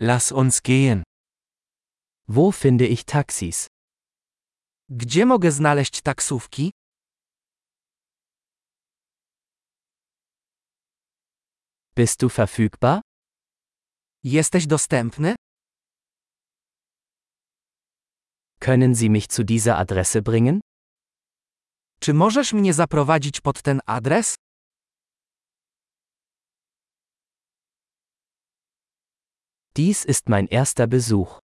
Lass uns gehen. Wo finde ich Taxis? Gdzie mogę znaleźć taksówki? Bist du verfügbar? Jesteś dostępny? Können Sie mich zu dieser Adresse bringen? Czy możesz mnie zaprowadzić pod ten adres? Dies ist mein erster Besuch.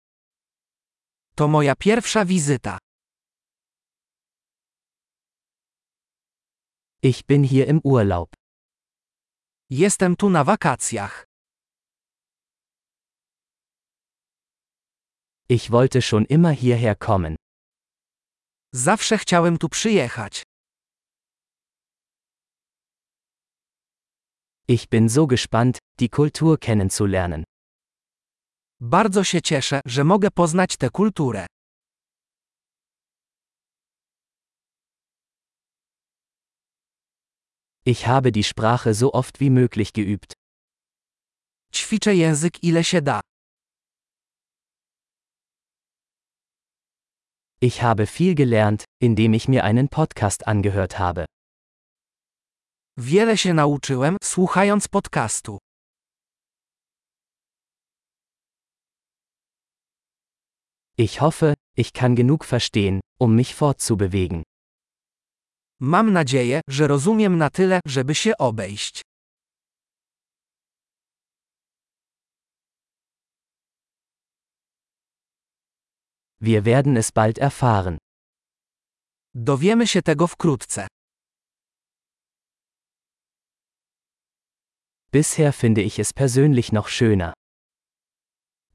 To moja pierwsza wizyta. Ich bin hier im Urlaub. Jestem tu na wakacjach. Ich wollte schon immer hierher kommen. Zawsze chciałem tu przyjechać. Ich bin so gespannt, die Kultur kennenzulernen. Bardzo się cieszę, że mogę poznać tę kulturę. Ich habe die Sprache so oft wie möglich geübt. Ćwiczę język ile się da. Ich habe viel gelernt, indem ich mir einen Podcast angehört habe. Wiele się nauczyłem, słuchając podcastu. Ich hoffe, ich kann genug verstehen, um mich fortzubewegen. Mam nadzieję, że rozumiem na tyle, żeby się obejść. Wir werden es bald erfahren. Dowiemy się tego wkrótce. Bisher finde ich es persönlich noch schöner.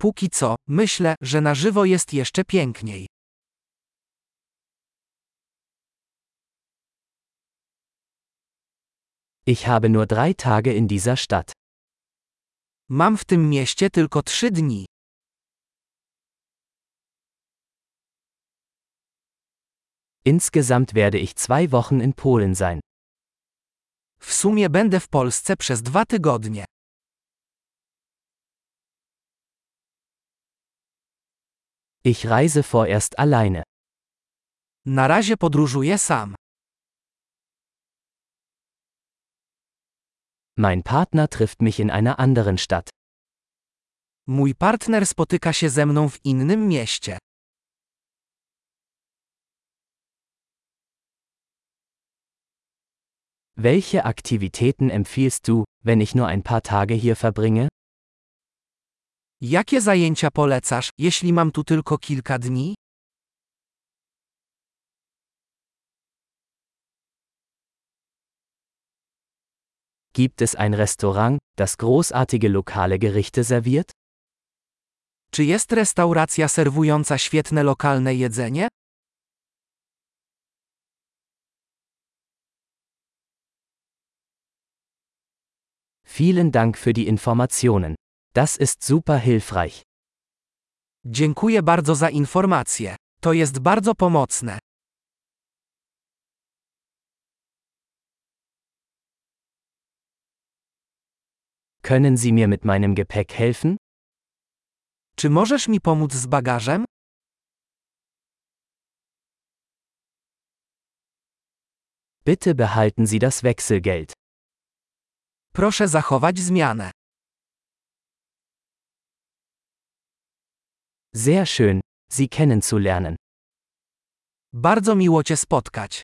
Póki co, myślę, że na żywo jest jeszcze piękniej. Ich habe nur drei Tage in dieser Stadt. Mam w tym mieście tylko trzy dni. Insgesamt werde ich zwei Wochen in Polen sein. W sumie będę w Polsce przez dwa tygodnie. Ich reise vorerst alleine. Na razie podróżuję sam. Mein Partner trifft mich in einer anderen Stadt. Mój partner spotyka się ze mną w innym mieście. Welche Aktivitäten empfiehlst du, wenn ich nur ein paar Tage hier verbringe? Jakie zajęcia polecasz, jeśli mam tu tylko kilka dni? Gibt es ein Restaurant, das großartige lokale Gerichte serviert? Czy jest restauracja serwująca świetne lokalne jedzenie? Vielen Dank für die Informationen. Das ist super hilfreich. Dziękuję bardzo za informacje. To jest bardzo pomocne. Können Sie mir mit meinem Gepäck helfen? Czy możesz mi pomóc z bagażem? Bitte behalten Sie das Wechselgeld. Proszę zachować zmianę. Sehr schön, Sie kennenzulernen. Bardzo miło Cię spotkać.